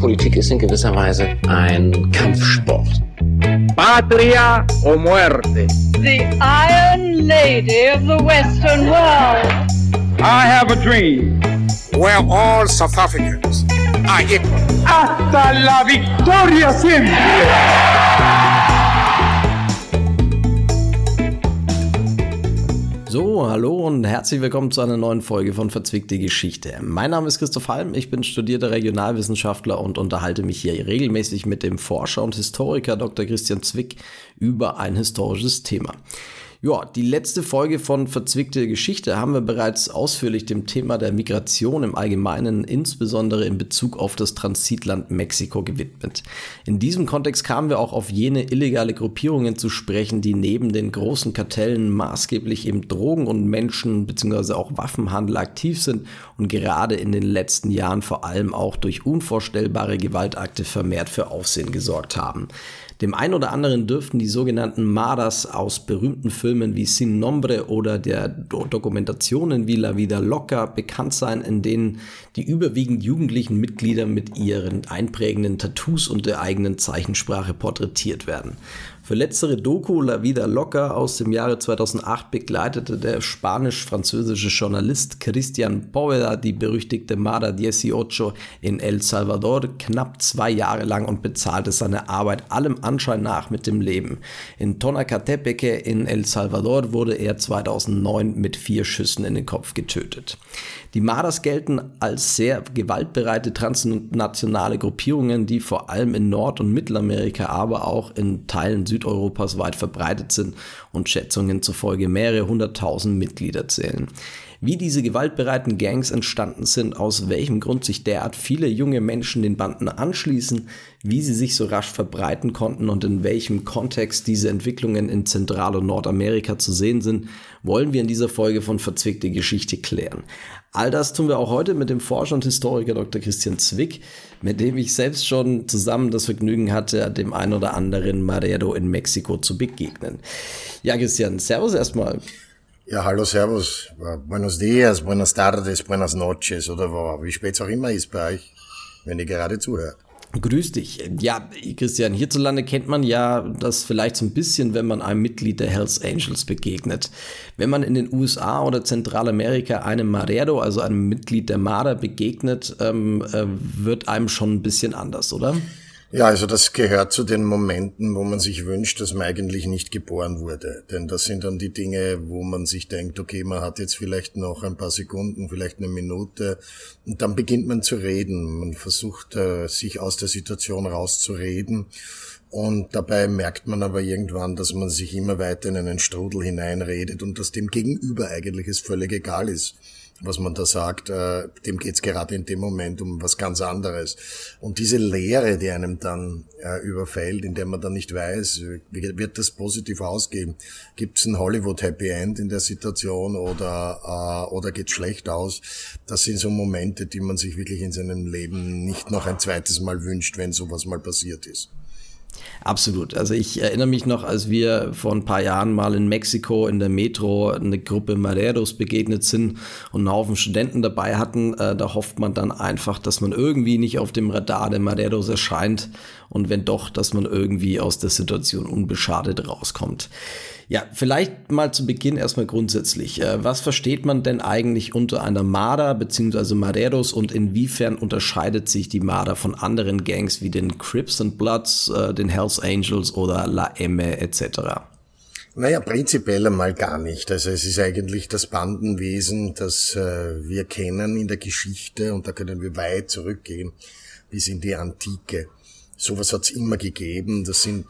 Politik ist in gewisser Weise ein Kampfsport. Patria o muerte. The Iron Lady of the Western World. I have a dream. Where all South Africans are equal. Hasta la victoria siempre. So, hallo und herzlich willkommen zu einer neuen Folge von Verzwickte Geschichte. Mein Name ist Christoph Halm, ich bin studierter Regionalwissenschaftler und unterhalte mich hier regelmäßig mit dem Forscher und Historiker Dr. Christian Zwick über ein historisches Thema. Ja, die letzte Folge von Verzwickte Geschichte haben wir bereits ausführlich dem Thema der Migration im Allgemeinen, insbesondere in Bezug auf das Transitland Mexiko gewidmet. In diesem Kontext kamen wir auch auf jene illegale Gruppierungen zu sprechen, die neben den großen Kartellen maßgeblich im Drogen- und Menschen- bzw. auch Waffenhandel aktiv sind und gerade in den letzten Jahren vor allem auch durch unvorstellbare Gewaltakte vermehrt für Aufsehen gesorgt haben. Dem einen oder anderen dürften die sogenannten Maras aus berühmten Filmen wie Sin Nombre oder der Dokumentationen wie La Vida Loca bekannt sein, in denen die überwiegend jugendlichen Mitglieder mit ihren einprägenden Tattoos und der eigenen Zeichensprache porträtiert werden. Für letztere Doku La Vida Loca aus dem Jahre 2008 begleitete der spanisch-französische Journalist Christian Poveda die berüchtigte Mara 18 in El Salvador knapp zwei Jahre lang und bezahlte seine Arbeit allem Anschein nach mit dem Leben. In Tonacatepeque in El Salvador wurde er 2009 mit vier Schüssen in den Kopf getötet. Die Maras gelten als sehr gewaltbereite transnationale Gruppierungen, die vor allem in Nord- und Mittelamerika, aber auch in Teilen Südeuropas weit verbreitet sind und Schätzungen zufolge mehrere hunderttausend Mitglieder zählen. Wie diese gewaltbereiten Gangs entstanden sind, aus welchem Grund sich derart viele junge Menschen den Banden anschließen, wie sie sich so rasch verbreiten konnten und in welchem Kontext diese Entwicklungen in Zentral- und Nordamerika zu sehen sind, wollen wir in dieser Folge von Verzwickte Geschichte klären. All das tun wir auch heute mit dem Forscher und Historiker Dr. Christian Zwick, mit dem ich selbst schon zusammen das Vergnügen hatte, dem ein oder anderen Marero in Mexiko zu begegnen. Ja, Christian, Servus erstmal. Ja, hallo, servus. Buenos dias, buenas tardes, buenas noches oder wie spät es auch immer ist bei euch, wenn ihr gerade zuhört. Grüß dich. Ja, Christian, hierzulande kennt man ja das vielleicht so ein bisschen, wenn man einem Mitglied der Hells Angels begegnet. Wenn man in den USA oder Zentralamerika einem Marero, also einem Mitglied der Marder, begegnet, ähm, äh, wird einem schon ein bisschen anders, oder? Ja, also das gehört zu den Momenten, wo man sich wünscht, dass man eigentlich nicht geboren wurde. Denn das sind dann die Dinge, wo man sich denkt, okay, man hat jetzt vielleicht noch ein paar Sekunden, vielleicht eine Minute. Und dann beginnt man zu reden. Man versucht, äh, sich aus der Situation rauszureden. Und dabei merkt man aber irgendwann, dass man sich immer weiter in einen Strudel hineinredet und dass dem Gegenüber eigentlich es völlig egal ist was man da sagt, äh, dem geht's gerade in dem Moment um was ganz anderes. Und diese Leere, die einem dann äh, überfällt, in der man dann nicht weiß, wird das positiv ausgehen? Gibt's ein Hollywood Happy End in der Situation oder, äh, oder geht's schlecht aus? Das sind so Momente, die man sich wirklich in seinem Leben nicht noch ein zweites Mal wünscht, wenn sowas mal passiert ist. Absolut. Also ich erinnere mich noch, als wir vor ein paar Jahren mal in Mexiko in der Metro eine Gruppe Mareros begegnet sind und einen Haufen Studenten dabei hatten. Äh, da hofft man dann einfach, dass man irgendwie nicht auf dem Radar der Mareros erscheint und wenn doch, dass man irgendwie aus der Situation unbeschadet rauskommt. Ja, vielleicht mal zu Beginn erstmal grundsätzlich. Äh, was versteht man denn eigentlich unter einer Marder bzw. Mareros und inwiefern unterscheidet sich die Marder von anderen Gangs wie den Crips and Bloods, äh, den Hells Angels oder La M etc.? Naja, prinzipiell einmal gar nicht. Also es ist eigentlich das Bandenwesen, das äh, wir kennen in der Geschichte und da können wir weit zurückgehen bis in die Antike. Sowas hat es immer gegeben. Das sind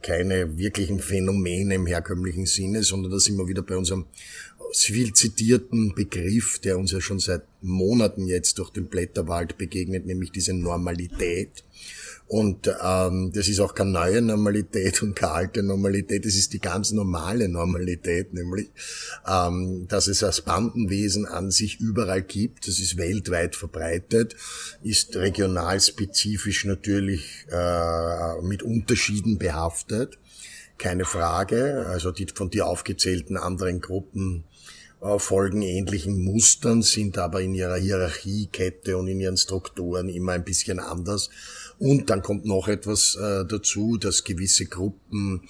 keine wirklichen Phänomene im herkömmlichen Sinne, sondern das wir wieder bei unserem viel zitierten Begriff, der uns ja schon seit Monaten jetzt durch den Blätterwald begegnet, nämlich diese Normalität. Und ähm, das ist auch keine neue Normalität und keine alte Normalität, das ist die ganz normale Normalität, nämlich, ähm, dass es das Bandenwesen an sich überall gibt, das ist weltweit verbreitet, ist regional spezifisch natürlich äh, mit Unterschieden behaftet, keine Frage. Also die von dir aufgezählten anderen Gruppen folgen ähnlichen Mustern, sind aber in ihrer Hierarchiekette und in ihren Strukturen immer ein bisschen anders. Und dann kommt noch etwas äh, dazu, dass gewisse Gruppen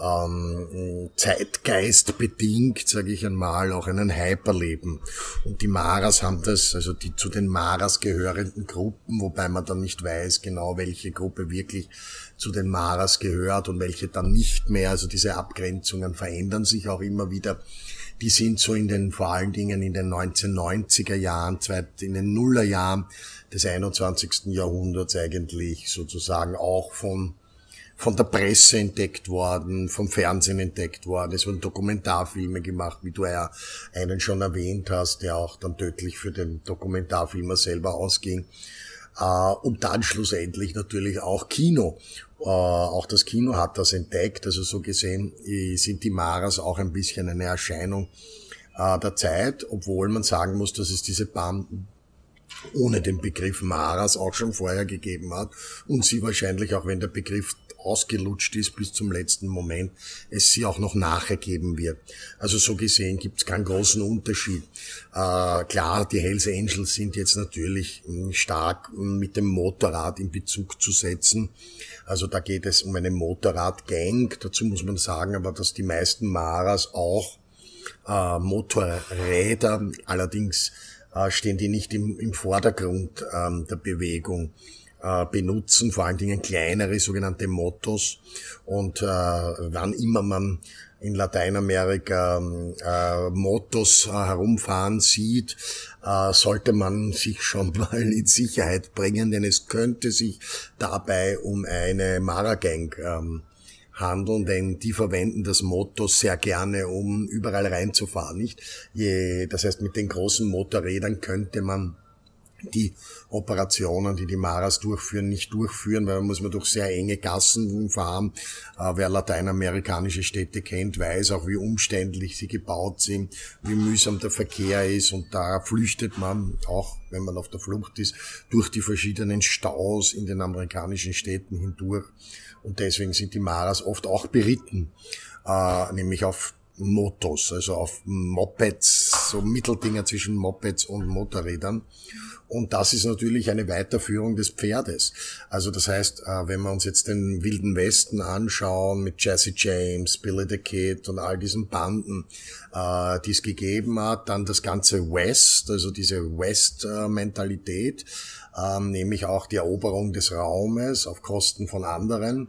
ähm, Zeitgeist bedingt, sage ich einmal, auch einen Hype erleben. Und die Maras haben das, also die zu den Maras gehörenden Gruppen, wobei man dann nicht weiß genau, welche Gruppe wirklich zu den Maras gehört und welche dann nicht mehr. Also diese Abgrenzungen verändern sich auch immer wieder. Die sind so in den, vor allen Dingen in den 1990er Jahren, in den Nullerjahren des 21. Jahrhunderts eigentlich sozusagen auch von von der Presse entdeckt worden, vom Fernsehen entdeckt worden. Es wurden Dokumentarfilme gemacht, wie du ja einen schon erwähnt hast, der auch dann tödlich für den Dokumentarfilmer selber ausging. Äh, und dann schlussendlich natürlich auch Kino. Äh, auch das Kino hat das entdeckt. Also so gesehen äh, sind die Maras auch ein bisschen eine Erscheinung der Zeit, obwohl man sagen muss, dass es diese Banden ohne den Begriff Maras auch schon vorher gegeben hat und sie wahrscheinlich auch wenn der Begriff ausgelutscht ist bis zum letzten Moment, es sie auch noch nachher geben wird. Also so gesehen gibt es keinen großen Unterschied. Äh, klar, die Hells Angels sind jetzt natürlich hm, stark mit dem Motorrad in Bezug zu setzen. Also da geht es um eine Motorradgang. Dazu muss man sagen, aber dass die meisten Maras auch äh, Motorräder, allerdings äh, stehen die nicht im, im Vordergrund ähm, der Bewegung äh, benutzen, vor allen Dingen kleinere sogenannte Mottos. Und äh, wann immer man in Lateinamerika äh, Mottos äh, herumfahren sieht, äh, sollte man sich schon mal in Sicherheit bringen, denn es könnte sich dabei um eine Mara-Gang ähm, handeln, denn die verwenden das Motto sehr gerne, um überall reinzufahren, nicht? Je, das heißt, mit den großen Motorrädern könnte man die Operationen, die die Maras durchführen, nicht durchführen, weil man muss man durch sehr enge Gassen fahren. Äh, wer lateinamerikanische Städte kennt, weiß auch, wie umständlich sie gebaut sind, wie mühsam der Verkehr ist und da flüchtet man auch, wenn man auf der Flucht ist, durch die verschiedenen Staus in den amerikanischen Städten hindurch. Und deswegen sind die Maras oft auch beritten, äh, nämlich auf Motos, also auf Mopeds, so Mitteldinger zwischen Mopeds und Motorrädern. Und das ist natürlich eine Weiterführung des Pferdes. Also das heißt, äh, wenn wir uns jetzt den Wilden Westen anschauen mit Jesse James, Billy the Kid und all diesen Banden, äh, die es gegeben hat, dann das ganze West, also diese West-Mentalität, ähm, nämlich auch die Eroberung des Raumes auf Kosten von anderen,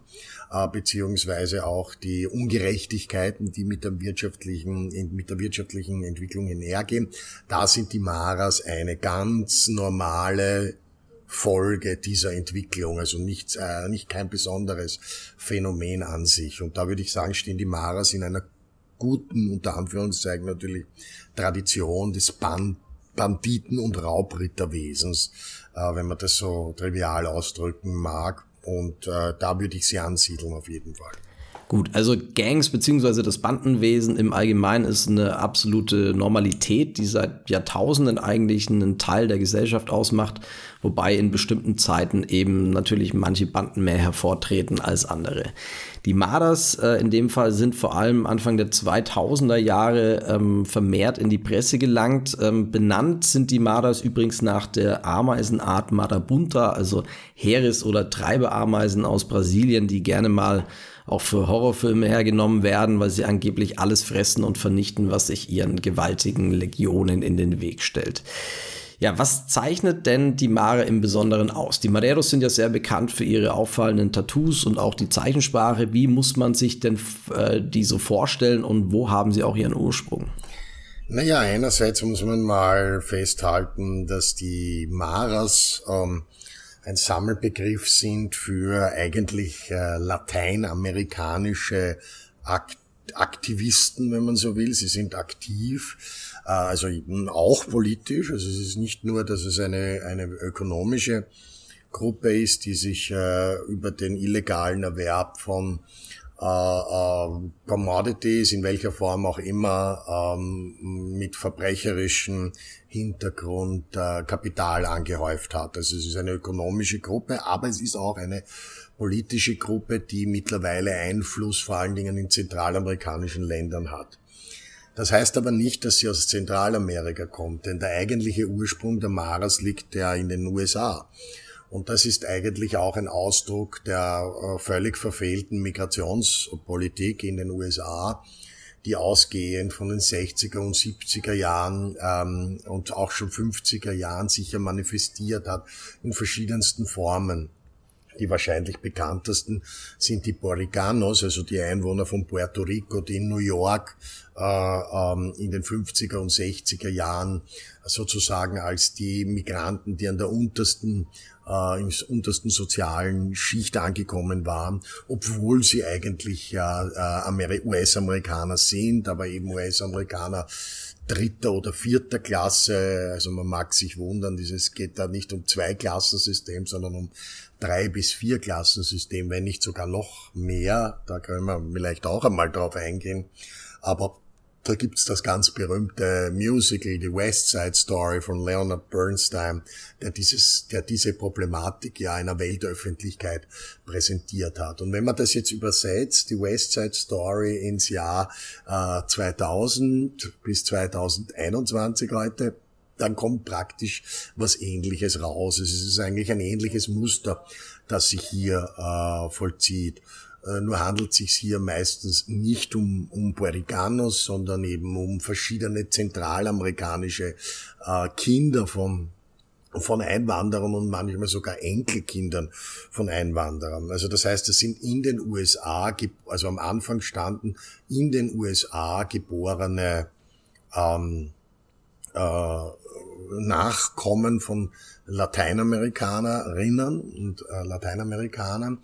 beziehungsweise auch die Ungerechtigkeiten, die mit der wirtschaftlichen, mit der wirtschaftlichen Entwicklung einhergehen. Da sind die Maras eine ganz normale Folge dieser Entwicklung, also nicht, äh, nicht kein besonderes Phänomen an sich. Und da würde ich sagen, stehen die Maras in einer guten, unter Anführungszeichen natürlich, Tradition des Band Banditen- und Raubritterwesens, äh, wenn man das so trivial ausdrücken mag. Und äh, da würde ich sie ansiedeln auf jeden Fall. Gut, also Gangs beziehungsweise das Bandenwesen im Allgemeinen ist eine absolute Normalität, die seit Jahrtausenden eigentlich einen Teil der Gesellschaft ausmacht, wobei in bestimmten Zeiten eben natürlich manche Banden mehr hervortreten als andere. Die Marder äh, in dem Fall sind vor allem Anfang der 2000er Jahre ähm, vermehrt in die Presse gelangt. Ähm, benannt sind die Marders übrigens nach der Ameisenart Marabunta, also Heeres- oder Treibeameisen aus Brasilien, die gerne mal auch für Horrorfilme hergenommen werden, weil sie angeblich alles fressen und vernichten, was sich ihren gewaltigen Legionen in den Weg stellt. Ja, was zeichnet denn die Mare im Besonderen aus? Die Maderos sind ja sehr bekannt für ihre auffallenden Tattoos und auch die Zeichensprache. Wie muss man sich denn äh, die so vorstellen und wo haben sie auch ihren Ursprung? Naja, einerseits muss man mal festhalten, dass die Maras ähm, ein Sammelbegriff sind für eigentlich äh, lateinamerikanische Akt Aktivisten, wenn man so will. Sie sind aktiv, äh, also auch politisch. Also es ist nicht nur, dass es eine, eine ökonomische Gruppe ist, die sich äh, über den illegalen Erwerb von äh, äh, Commodities, in welcher Form auch immer, ähm, mit verbrecherischem Hintergrund äh, Kapital angehäuft hat. Also es ist eine ökonomische Gruppe, aber es ist auch eine politische Gruppe, die mittlerweile Einfluss vor allen Dingen in zentralamerikanischen Ländern hat. Das heißt aber nicht, dass sie aus Zentralamerika kommt, denn der eigentliche Ursprung der Maras liegt ja in den USA. Und das ist eigentlich auch ein Ausdruck der äh, völlig verfehlten Migrationspolitik in den USA, die ausgehend von den 60er und 70er Jahren ähm, und auch schon 50er Jahren sicher manifestiert hat in verschiedensten Formen. Die wahrscheinlich bekanntesten sind die Boricanos, also die Einwohner von Puerto Rico, die in New York äh, ähm, in den 50er und 60er Jahren sozusagen als die Migranten, die an der untersten äh, im untersten sozialen Schicht angekommen waren, obwohl sie eigentlich ja äh, US-Amerikaner sind, aber eben US-Amerikaner dritter oder vierter Klasse. Also man mag sich wundern, dieses geht da nicht um zwei Klassensystem, sondern um drei bis vier Klassensystem, wenn nicht sogar noch mehr. Da können wir vielleicht auch einmal drauf eingehen. Aber da gibt's das ganz berühmte Musical, die West Side Story von Leonard Bernstein, der dieses, der diese Problematik ja einer Weltöffentlichkeit präsentiert hat. Und wenn man das jetzt übersetzt, die West Side Story ins Jahr äh, 2000 bis 2021 heute, dann kommt praktisch was Ähnliches raus. Es ist eigentlich ein ähnliches Muster, das sich hier äh, vollzieht. Äh, nur handelt es sich hier meistens nicht um, um Puerto sondern eben um verschiedene zentralamerikanische äh, Kinder von von Einwanderern und manchmal sogar Enkelkindern von Einwanderern. Also das heißt, es sind in den USA, also am Anfang standen in den USA geborene ähm, äh, Nachkommen von Lateinamerikanerinnen und äh, Lateinamerikanern,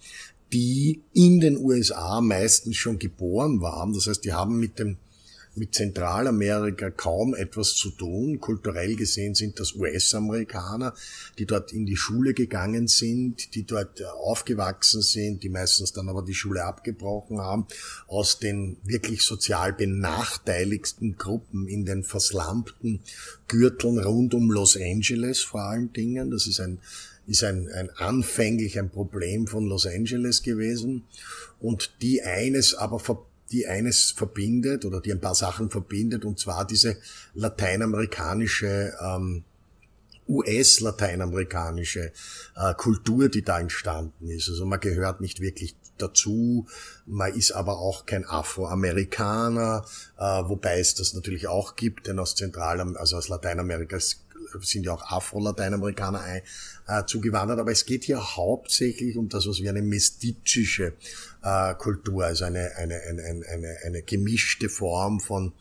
die in den USA meistens schon geboren waren. Das heißt, die haben mit dem mit Zentralamerika kaum etwas zu tun. Kulturell gesehen sind das US-Amerikaner, die dort in die Schule gegangen sind, die dort aufgewachsen sind, die meistens dann aber die Schule abgebrochen haben, aus den wirklich sozial benachteiligsten Gruppen in den verslampten Gürteln rund um Los Angeles vor allen Dingen. Das ist ein ist ein, ein anfänglich ein Problem von Los Angeles gewesen und die eines aber die eines verbindet oder die ein paar Sachen verbindet und zwar diese lateinamerikanische ähm, US-lateinamerikanische äh, Kultur, die da entstanden ist. Also man gehört nicht wirklich dazu, man ist aber auch kein Afroamerikaner, äh, wobei es das natürlich auch gibt, denn aus Zentral, also aus Lateinamerika sind ja auch Afro-Lateinamerikaner ein, äh, zugewandert, aber es geht hier hauptsächlich um das, was wir eine mestizische äh, Kultur, also eine, eine, eine, eine, eine gemischte Form von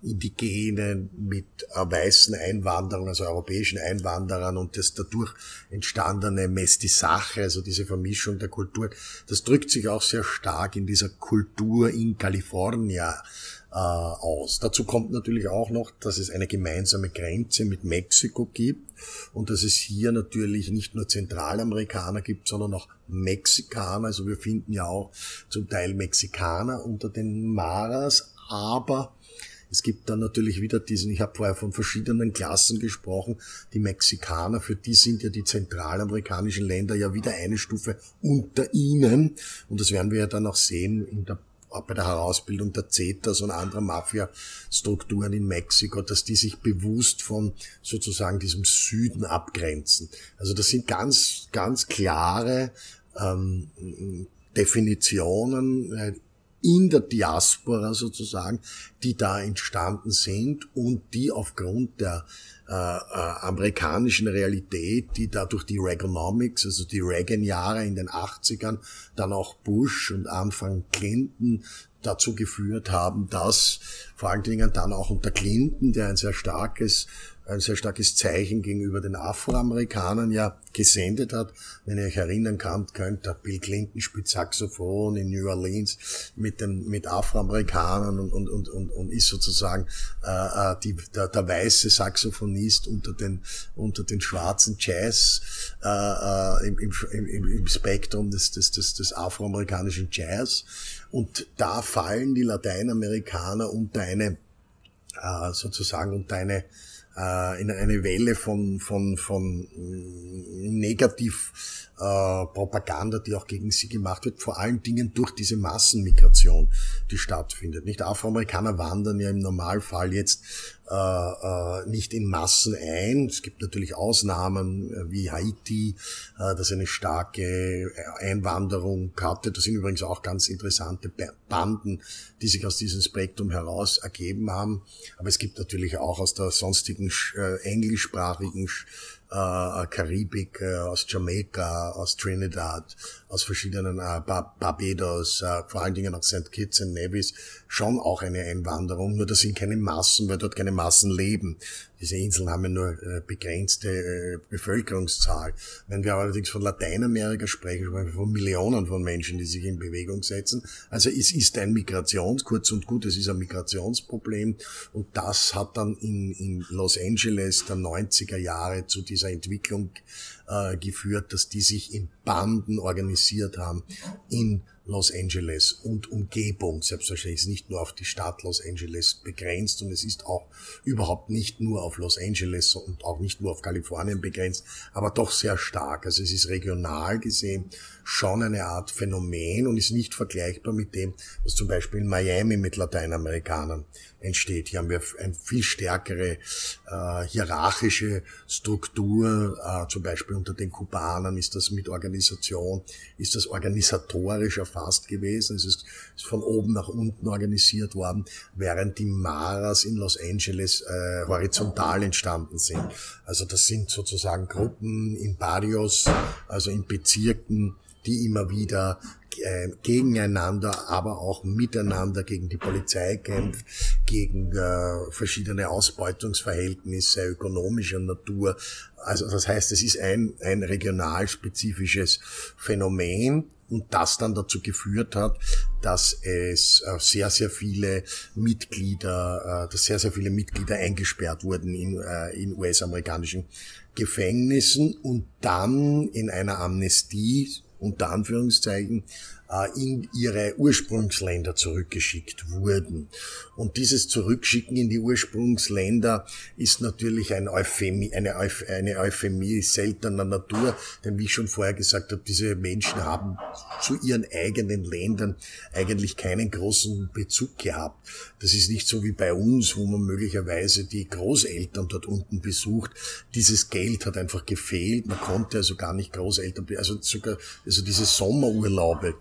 Indigenen mit äh, weißen Einwanderern, also europäischen Einwanderern und das dadurch entstandene Mestizaje, also diese Vermischung der Kultur, das drückt sich auch sehr stark in dieser Kultur in Kalifornien aus. Dazu kommt natürlich auch noch, dass es eine gemeinsame Grenze mit Mexiko gibt und dass es hier natürlich nicht nur Zentralamerikaner gibt, sondern auch Mexikaner. Also wir finden ja auch zum Teil Mexikaner unter den Maras, aber es gibt dann natürlich wieder diesen, ich habe vorher von verschiedenen Klassen gesprochen, die Mexikaner, für die sind ja die zentralamerikanischen Länder ja wieder eine Stufe unter ihnen. Und das werden wir ja dann auch sehen in der auch bei der Herausbildung der Zetas und anderer Mafia-Strukturen in Mexiko, dass die sich bewusst von sozusagen diesem Süden abgrenzen. Also das sind ganz, ganz klare ähm, Definitionen äh, in der Diaspora sozusagen, die da entstanden sind und die aufgrund der äh, äh, amerikanischen Realität, die da durch die Reaganomics, also die Reagan-Jahre in den 80ern, dann auch Bush und Anfang Clinton dazu geführt haben, dass vor allen Dingen dann auch unter Clinton, der ein sehr starkes ein sehr starkes Zeichen gegenüber den Afroamerikanern ja gesendet hat. Wenn ihr euch erinnern könnt, könnt der Bill Clinton spielt Saxophon in New Orleans mit den mit Afroamerikanern und und und und, und ist sozusagen äh, äh die, der, der weiße Saxophonist unter den unter den schwarzen Jazz äh, äh, im, im, im Spektrum des des des, des afroamerikanischen Jazz und da fallen die Lateinamerikaner unter eine äh, sozusagen unter eine in eine Welle von, von, von mm, negativ äh, Propaganda, die auch gegen sie gemacht wird, vor allen Dingen durch diese Massenmigration, die stattfindet. Nicht Afroamerikaner wandern ja im Normalfall jetzt äh, äh, nicht in Massen ein. Es gibt natürlich Ausnahmen äh, wie Haiti, äh, das eine starke Einwanderung hatte. Das sind übrigens auch ganz interessante Banden, die sich aus diesem Spektrum heraus ergeben haben. Aber es gibt natürlich auch aus der sonstigen äh, englischsprachigen äh, Karibik, äh, aus Jamaika, aus Trinidad, aus verschiedenen äh, Barbados, äh, vor allen Dingen auch St. Kitts und Nevis, schon auch eine Einwanderung. Nur das sind keine Massen, weil dort keine Massen leben. Diese Inseln haben ja nur äh, begrenzte äh, Bevölkerungszahl. Wenn wir allerdings von Lateinamerika sprechen, sprechen wir von Millionen von Menschen, die sich in Bewegung setzen. Also es ist ein Migrations, kurz und gut, es ist ein Migrationsproblem. Und das hat dann in, in Los Angeles der 90er Jahre zu dieser Entwicklung äh, geführt, dass die sich in Banden organisiert haben in Los Angeles und Umgebung. Selbstverständlich ist nicht nur auf die Stadt Los Angeles begrenzt und es ist auch überhaupt nicht nur auf Los Angeles und auch nicht nur auf Kalifornien begrenzt, aber doch sehr stark. Also es ist regional gesehen schon eine Art Phänomen und ist nicht vergleichbar mit dem, was zum Beispiel in Miami mit Lateinamerikanern entsteht. Hier haben wir eine viel stärkere äh, hierarchische Struktur, äh, zum Beispiel unter den Kubanern ist das mit Organisation, ist das organisatorisch erfasst gewesen, es ist, ist von oben nach unten organisiert worden, während die Maras in Los Angeles äh, horizontal entstanden sind. Also das sind sozusagen Gruppen in Barrios, also in Bezirken, die immer wieder äh, gegeneinander, aber auch miteinander gegen die Polizei kämpft, gegen äh, verschiedene Ausbeutungsverhältnisse ökonomischer Natur. Also das heißt, es ist ein, ein regionalspezifisches Phänomen und das dann dazu geführt hat, dass es äh, sehr, sehr viele Mitglieder, äh, dass sehr, sehr viele Mitglieder eingesperrt wurden in, äh, in US-amerikanischen Gefängnissen und dann in einer Amnestie unter Anführungszeichen, in ihre Ursprungsländer zurückgeschickt wurden. Und dieses Zurückschicken in die Ursprungsländer ist natürlich ein Euphemie, eine, eine Euphemie seltener Natur, denn wie ich schon vorher gesagt habe, diese Menschen haben zu ihren eigenen Ländern eigentlich keinen großen Bezug gehabt. Das ist nicht so wie bei uns, wo man möglicherweise die Großeltern dort unten besucht. Dieses Geld hat einfach gefehlt. Man konnte also gar nicht Großeltern, also sogar, also diese Sommerurlaube, äh,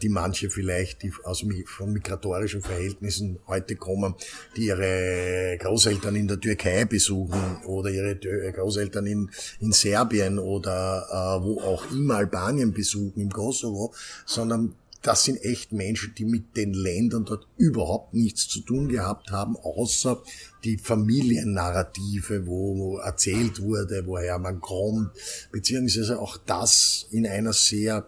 die manche vielleicht, die aus von migratorischen Verhältnissen heute kommen, die ihre Großeltern in der Türkei besuchen oder ihre Großeltern in, in Serbien oder äh, wo auch immer Albanien besuchen, im Kosovo, sondern das sind echt Menschen, die mit den Ländern dort überhaupt nichts zu tun gehabt haben, außer die Familiennarrative, wo erzählt wurde, woher man kommt, beziehungsweise auch das in einer sehr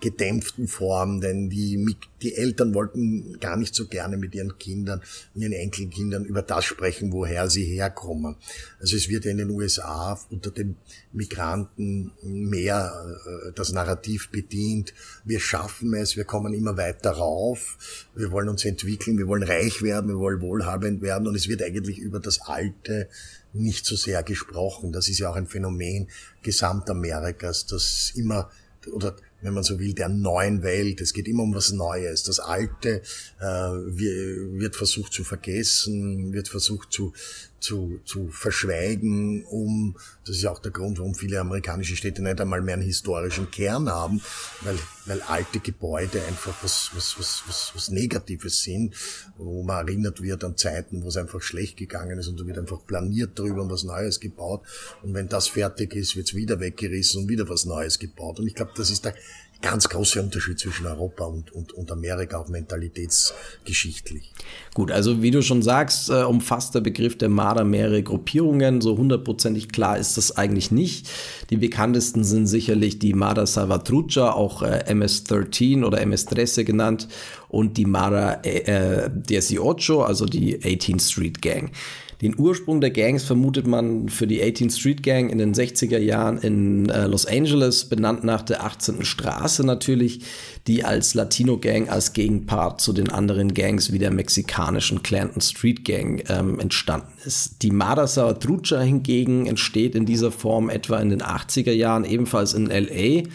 gedämpften Form, denn die, die Eltern wollten gar nicht so gerne mit ihren Kindern, ihren Enkelkindern über das sprechen, woher sie herkommen. Also es wird in den USA unter den Migranten mehr äh, das Narrativ bedient. Wir schaffen es, wir kommen immer weiter rauf, wir wollen uns entwickeln, wir wollen reich werden, wir wollen wohlhabend werden und es wird eigentlich über das Alte nicht so sehr gesprochen. Das ist ja auch ein Phänomen Gesamtamerikas, das immer oder wenn man so will, der neuen Welt. Es geht immer um was Neues. Das Alte äh, wird versucht zu vergessen, wird versucht zu, zu, zu verschweigen, um, das ist auch der Grund, warum viele amerikanische Städte nicht einmal mehr einen historischen Kern haben, weil, weil alte Gebäude einfach was, was, was, was, was Negatives sind, wo man erinnert wird an Zeiten, wo es einfach schlecht gegangen ist und da wird einfach planiert drüber und was Neues gebaut. Und wenn das fertig ist, wird es wieder weggerissen und wieder was Neues gebaut. Und ich glaube, das ist der ganz große Unterschied zwischen Europa und, und, und Amerika, auch mentalitätsgeschichtlich. Gut, also wie du schon sagst, äh, umfasst der Begriff der Marder mehrere Gruppierungen. So hundertprozentig klar ist das eigentlich nicht. Die bekanntesten sind sicherlich die Marder Salvatrucha, auch äh, MS-13 oder MS-13 genannt, und die Marder äh, 18, also die 18th Street Gang. Den Ursprung der Gangs vermutet man für die 18th Street Gang in den 60er Jahren in äh, Los Angeles, benannt nach der 18. Straße natürlich, die als Latino Gang als Gegenpart zu den anderen Gangs wie der mexikanischen Clanton Street Gang ähm, entstanden ist. Die Mara Salvatrucha hingegen entsteht in dieser Form etwa in den 80er Jahren ebenfalls in LA.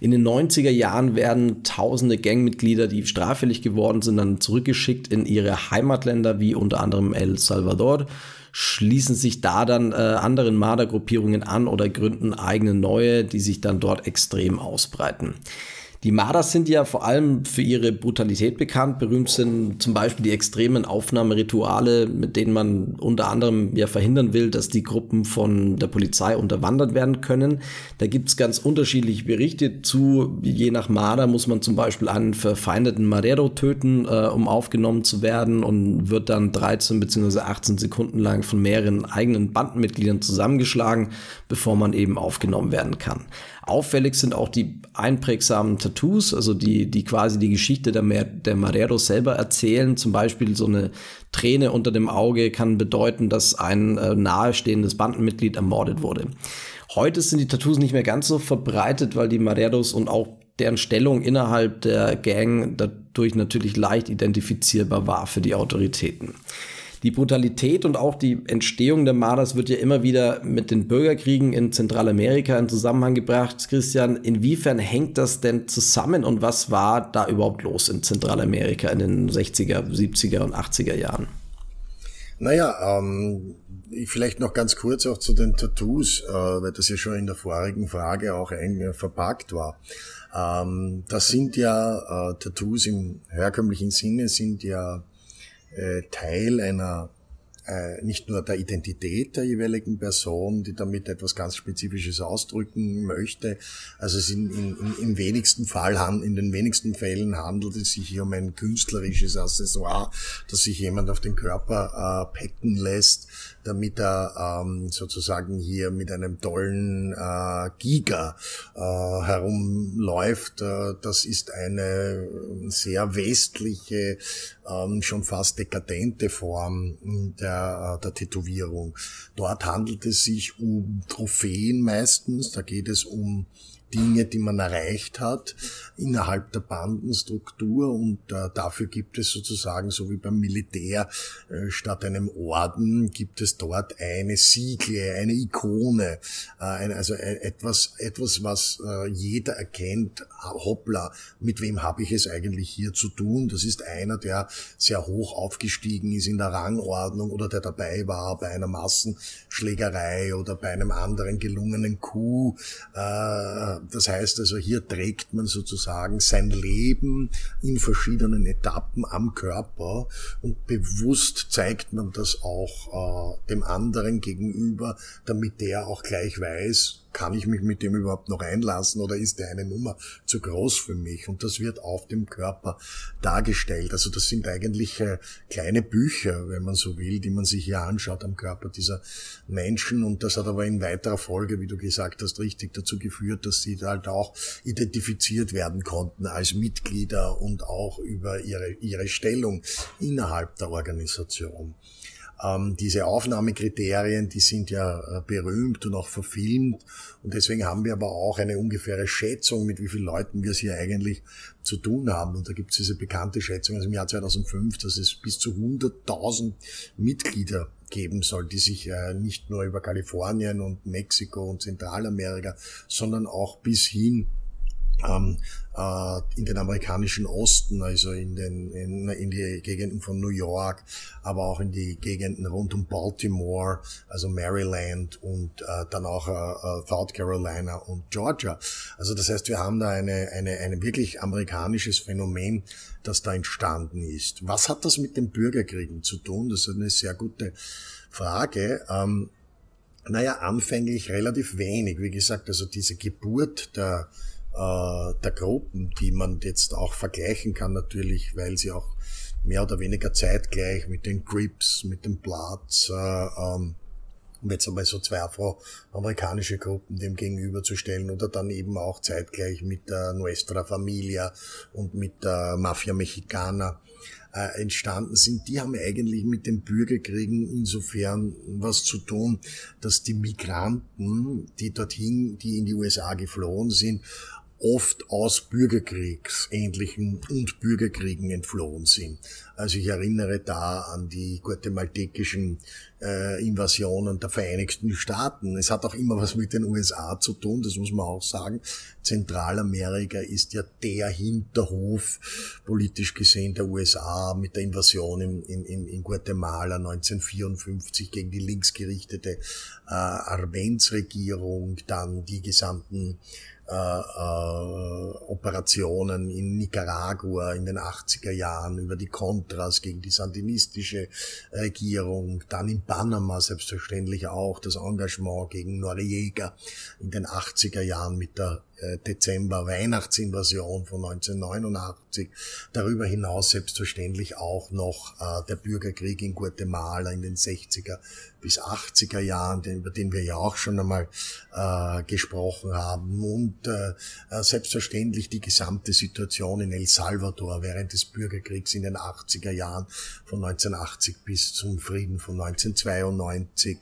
In den 90er Jahren werden tausende Gangmitglieder, die straffällig geworden sind, dann zurückgeschickt in ihre Heimatländer, wie unter anderem El Salvador, schließen sich da dann äh, anderen Mardergruppierungen an oder gründen eigene neue, die sich dann dort extrem ausbreiten. Die Mardas sind ja vor allem für ihre Brutalität bekannt. Berühmt sind zum Beispiel die extremen Aufnahmerituale, mit denen man unter anderem ja verhindern will, dass die Gruppen von der Polizei unterwandert werden können. Da gibt's ganz unterschiedliche Berichte zu. Je nach Marder muss man zum Beispiel einen verfeindeten Madero töten, äh, um aufgenommen zu werden und wird dann 13 bzw. 18 Sekunden lang von mehreren eigenen Bandenmitgliedern zusammengeschlagen, bevor man eben aufgenommen werden kann. Auffällig sind auch die einprägsamen Tattoos, also die, die quasi die Geschichte der, Mer der Marero selber erzählen. Zum Beispiel so eine Träne unter dem Auge kann bedeuten, dass ein äh, nahestehendes Bandenmitglied ermordet wurde. Heute sind die Tattoos nicht mehr ganz so verbreitet, weil die Mareros und auch deren Stellung innerhalb der Gang dadurch natürlich leicht identifizierbar war für die Autoritäten. Die Brutalität und auch die Entstehung der Mardas wird ja immer wieder mit den Bürgerkriegen in Zentralamerika in Zusammenhang gebracht. Christian, inwiefern hängt das denn zusammen und was war da überhaupt los in Zentralamerika in den 60er, 70er und 80er Jahren? Naja, ähm, vielleicht noch ganz kurz auch zu den Tattoos, äh, weil das ja schon in der vorigen Frage auch eng verpackt war. Ähm, das sind ja äh, Tattoos im herkömmlichen Sinne, sind ja äh, Teil einer äh, nicht nur der Identität der jeweiligen Person, die damit etwas ganz Spezifisches ausdrücken möchte. Also es in, in, im wenigsten Fall, in den wenigsten Fällen handelt es sich hier um ein künstlerisches Accessoire, das sich jemand auf den Körper äh, packen lässt, damit er ähm, sozusagen hier mit einem tollen äh, Giga äh, herumläuft. Äh, das ist eine sehr westliche, ähm, schon fast dekadente Form der der, der Tätowierung. Dort handelt es sich um Trophäen meistens, da geht es um Dinge, die man erreicht hat innerhalb der Bandenstruktur und äh, dafür gibt es sozusagen, so wie beim Militär, äh, statt einem Orden gibt es dort eine Siegel, eine Ikone, äh, ein, also äh, etwas, etwas, was äh, jeder erkennt, hoppla, mit wem habe ich es eigentlich hier zu tun? Das ist einer, der sehr hoch aufgestiegen ist in der Rangordnung oder der dabei war bei einer Massenschlägerei oder bei einem anderen gelungenen Coup. Äh, das heißt also, hier trägt man sozusagen sein Leben in verschiedenen Etappen am Körper und bewusst zeigt man das auch äh, dem anderen gegenüber, damit der auch gleich weiß, kann ich mich mit dem überhaupt noch einlassen oder ist der eine Nummer zu groß für mich? Und das wird auf dem Körper dargestellt. Also das sind eigentlich äh, kleine Bücher, wenn man so will, die man sich hier anschaut am Körper dieser Menschen. Und das hat aber in weiterer Folge, wie du gesagt hast, richtig dazu geführt, dass sie halt auch identifiziert werden konnten als Mitglieder und auch über ihre, ihre Stellung innerhalb der Organisation. Ähm, diese Aufnahmekriterien, die sind ja äh, berühmt und auch verfilmt. Und deswegen haben wir aber auch eine ungefähre Schätzung, mit wie vielen Leuten wir es hier eigentlich zu tun haben. Und da gibt es diese bekannte Schätzung aus dem Jahr 2005, dass es bis zu 100.000 Mitglieder geben soll, die sich äh, nicht nur über Kalifornien und Mexiko und Zentralamerika, sondern auch bis hin ähm, äh, in den amerikanischen Osten, also in, den, in, in die Gegenden von New York, aber auch in die Gegenden rund um Baltimore, also Maryland und äh, dann auch äh, äh, South Carolina und Georgia. Also das heißt, wir haben da eine, eine, eine wirklich amerikanisches Phänomen, das da entstanden ist. Was hat das mit den Bürgerkriegen zu tun? Das ist eine sehr gute Frage. Ähm, naja, anfänglich relativ wenig. Wie gesagt, also diese Geburt der der Gruppen, die man jetzt auch vergleichen kann natürlich, weil sie auch mehr oder weniger zeitgleich mit den Grips, mit Bloods äh, ähm, um jetzt einmal so zwei afroamerikanische Gruppen dem gegenüberzustellen oder dann eben auch zeitgleich mit der Nuestra Familia und mit der Mafia Mexicana äh, entstanden sind, die haben eigentlich mit den Bürgerkriegen insofern was zu tun, dass die Migranten, die dorthin, die in die USA geflohen sind, oft aus Bürgerkriegsähnlichen und Bürgerkriegen entflohen sind. Also ich erinnere da an die guatemaltekischen äh, Invasionen der Vereinigten Staaten. Es hat auch immer was mit den USA zu tun, das muss man auch sagen. Zentralamerika ist ja der Hinterhof politisch gesehen der USA mit der Invasion in, in, in Guatemala 1954 gegen die linksgerichtete äh, Arbenz-Regierung, dann die gesamten äh, äh, Operationen in Nicaragua in den 80er Jahren über die Contras gegen die sandinistische Regierung, dann in Panama selbstverständlich auch das Engagement gegen Noriega in den 80er Jahren mit der äh, Dezember Weihnachtsinvasion von 1989. Darüber hinaus selbstverständlich auch noch äh, der Bürgerkrieg in Guatemala in den 60er bis 80er Jahren, über den wir ja auch schon einmal äh, gesprochen haben. Und äh, äh, selbstverständlich die gesamte Situation in El Salvador während des Bürgerkriegs in den 80er Jahren von 1980 bis zum Frieden von 1992.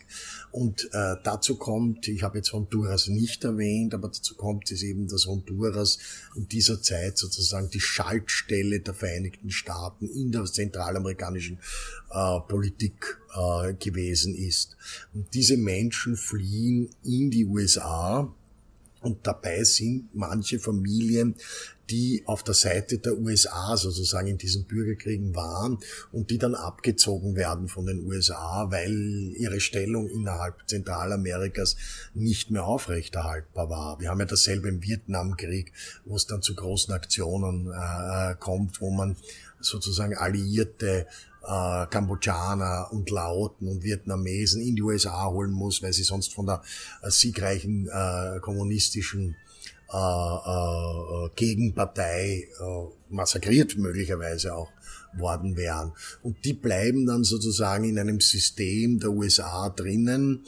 Und äh, dazu kommt, ich habe jetzt Honduras nicht erwähnt, aber dazu kommt es eben, dass Honduras in dieser Zeit sozusagen die Schaltstelle der Vereinigten Staaten in der zentralamerikanischen äh, Politik äh, gewesen ist. Und diese Menschen fliehen in die USA, und dabei sind manche Familien, die auf der Seite der USA sozusagen in diesen Bürgerkriegen waren und die dann abgezogen werden von den USA, weil ihre Stellung innerhalb Zentralamerikas nicht mehr aufrechterhaltbar war. Wir haben ja dasselbe im Vietnamkrieg, wo es dann zu großen Aktionen äh, kommt, wo man sozusagen alliierte äh, Kambodschaner und Laoten und Vietnamesen in die USA holen muss, weil sie sonst von der äh, siegreichen äh, kommunistischen äh, äh, Gegenpartei äh, massakriert möglicherweise auch worden wären. Und die bleiben dann sozusagen in einem System der USA drinnen,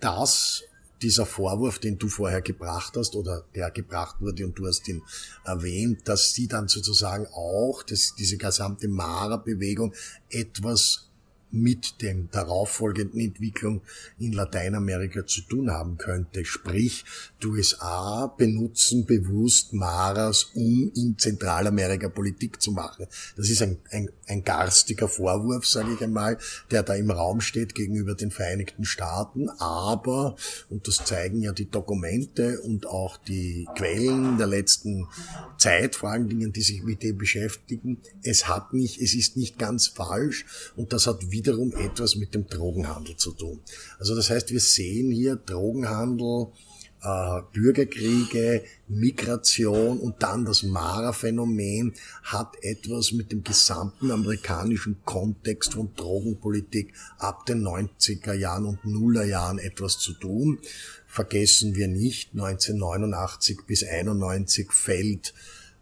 das dieser Vorwurf, den du vorher gebracht hast oder der gebracht wurde und du hast ihn erwähnt, dass sie dann sozusagen auch, dass diese gesamte Mara-Bewegung etwas mit dem darauffolgenden Entwicklung in Lateinamerika zu tun haben könnte. Sprich, die USA benutzen bewusst Maras, um in Zentralamerika Politik zu machen. Das ist ein, ein, ein garstiger Vorwurf, sage ich einmal, der da im Raum steht gegenüber den Vereinigten Staaten. Aber, und das zeigen ja die Dokumente und auch die Quellen der letzten Zeit, vor allen Dingen, die sich mit dem beschäftigen, es hat nicht, es ist nicht ganz falsch und das hat wieder wiederum etwas mit dem Drogenhandel zu tun. Also das heißt, wir sehen hier Drogenhandel, äh, Bürgerkriege, Migration und dann das Mara-Phänomen hat etwas mit dem gesamten amerikanischen Kontext von Drogenpolitik ab den 90er Jahren und Nuller Jahren etwas zu tun. Vergessen wir nicht, 1989 bis 91 fällt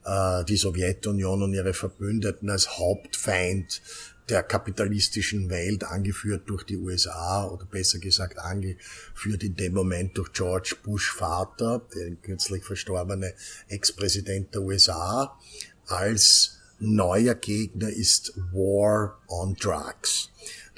äh, die Sowjetunion und ihre Verbündeten als Hauptfeind der kapitalistischen Welt, angeführt durch die USA oder besser gesagt angeführt in dem Moment durch George Bush Vater, der kürzlich verstorbene Ex-Präsident der USA, als neuer Gegner ist War on Drugs.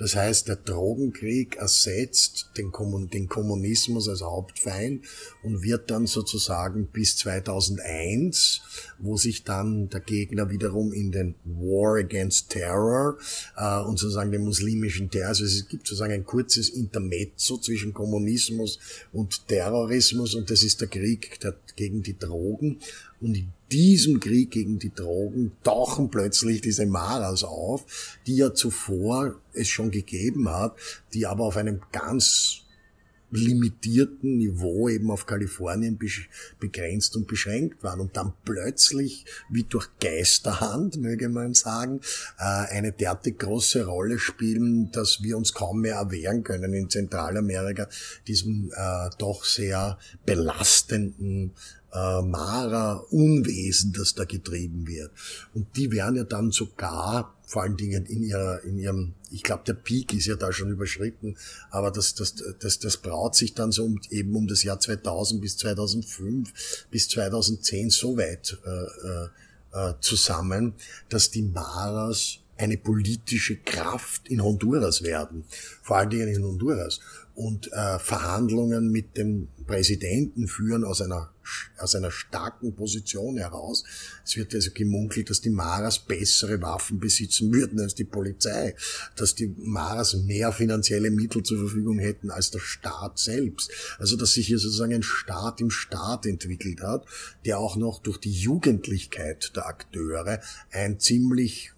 Das heißt, der Drogenkrieg ersetzt den, Kommunismus als Hauptfeind und wird dann sozusagen bis 2001, wo sich dann der Gegner wiederum in den War Against Terror äh, und sozusagen den muslimischen Terror, also es gibt sozusagen ein kurzes Intermezzo zwischen Kommunismus und Terrorismus und das ist der Krieg der, gegen die Drogen. Und diesem Krieg gegen die Drogen tauchen plötzlich diese Maras auf, die ja zuvor es schon gegeben hat, die aber auf einem ganz limitierten Niveau eben auf Kalifornien begrenzt und beschränkt waren und dann plötzlich, wie durch Geisterhand, möge man sagen, äh, eine derartig große Rolle spielen, dass wir uns kaum mehr erwehren können in Zentralamerika, diesem äh, doch sehr belastenden äh, Mara-Unwesen, das da getrieben wird. Und die werden ja dann sogar vor allen Dingen in ihrer, in ihrem, ich glaube, der Peak ist ja da schon überschritten, aber das, das, das, das braut sich dann so um, eben um das Jahr 2000 bis 2005 bis 2010 so weit äh, äh, äh, zusammen, dass die Maras eine politische Kraft in Honduras werden, vor allen Dingen in Honduras und äh, Verhandlungen mit dem Präsidenten führen aus einer aus einer starken Position heraus. Es wird also gemunkelt, dass die Maras bessere Waffen besitzen würden als die Polizei, dass die Maras mehr finanzielle Mittel zur Verfügung hätten als der Staat selbst. Also dass sich hier sozusagen ein Staat im Staat entwickelt hat, der auch noch durch die Jugendlichkeit der Akteure ein ziemlich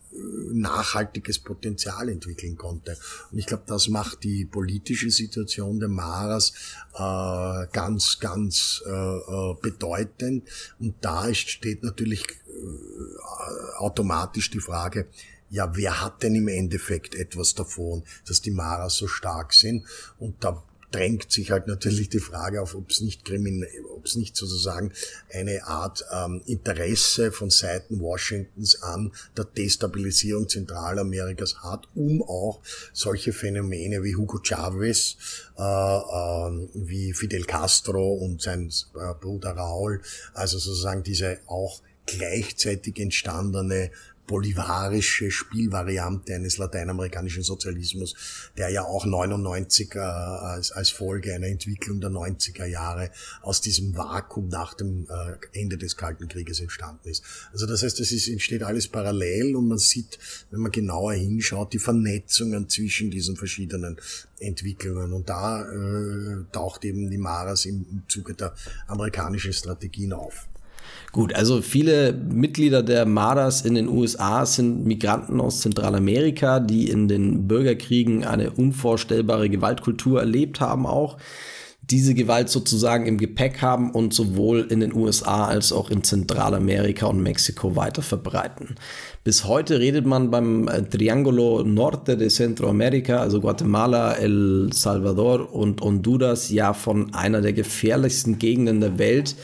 nachhaltiges Potenzial entwickeln konnte. Und ich glaube, das macht die politische Situation der Maras äh, ganz, ganz äh, äh bedeutend. Und da steht natürlich äh, automatisch die Frage, ja, wer hat denn im Endeffekt etwas davon, dass die Maras so stark sind? Und da drängt sich halt natürlich die Frage auf, ob es nicht krimin ob es nicht sozusagen eine Art ähm, Interesse von Seiten Washingtons an der Destabilisierung Zentralamerikas hat, um auch solche Phänomene wie Hugo Chavez, äh, äh, wie Fidel Castro und sein äh, Bruder Raul, also sozusagen diese auch gleichzeitig entstandene bolivarische Spielvariante eines lateinamerikanischen Sozialismus, der ja auch 99 äh, als, als Folge einer Entwicklung der 90er Jahre aus diesem Vakuum nach dem äh, Ende des Kalten Krieges entstanden ist. Also das heißt, es ist, entsteht alles parallel und man sieht, wenn man genauer hinschaut, die Vernetzungen zwischen diesen verschiedenen Entwicklungen. Und da äh, taucht eben die Maras im, im Zuge der amerikanischen Strategien auf. Gut, also viele Mitglieder der Maras in den USA sind Migranten aus Zentralamerika, die in den Bürgerkriegen eine unvorstellbare Gewaltkultur erlebt haben auch diese Gewalt sozusagen im Gepäck haben und sowohl in den USA als auch in Zentralamerika und Mexiko weiter verbreiten. Bis heute redet man beim äh, Triángulo Norte de Centroamérica, also Guatemala, El Salvador und Honduras, ja von einer der gefährlichsten Gegenden der Welt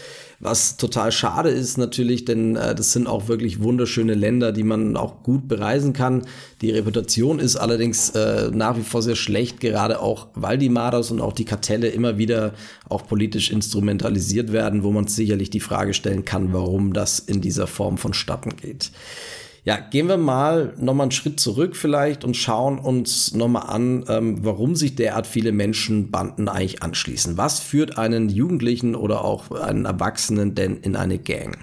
was total schade ist natürlich, denn äh, das sind auch wirklich wunderschöne Länder, die man auch gut bereisen kann. Die Reputation ist allerdings äh, nach wie vor sehr schlecht, gerade auch, weil die Maras und auch die Kartelle immer wieder auch politisch instrumentalisiert werden, wo man sicherlich die Frage stellen kann, warum das in dieser Form vonstatten geht. Ja, gehen wir mal nochmal einen Schritt zurück vielleicht und schauen uns nochmal an, ähm, warum sich derart viele Menschen Banden eigentlich anschließen. Was führt einen Jugendlichen oder auch einen Erwachsenen denn in eine Gang?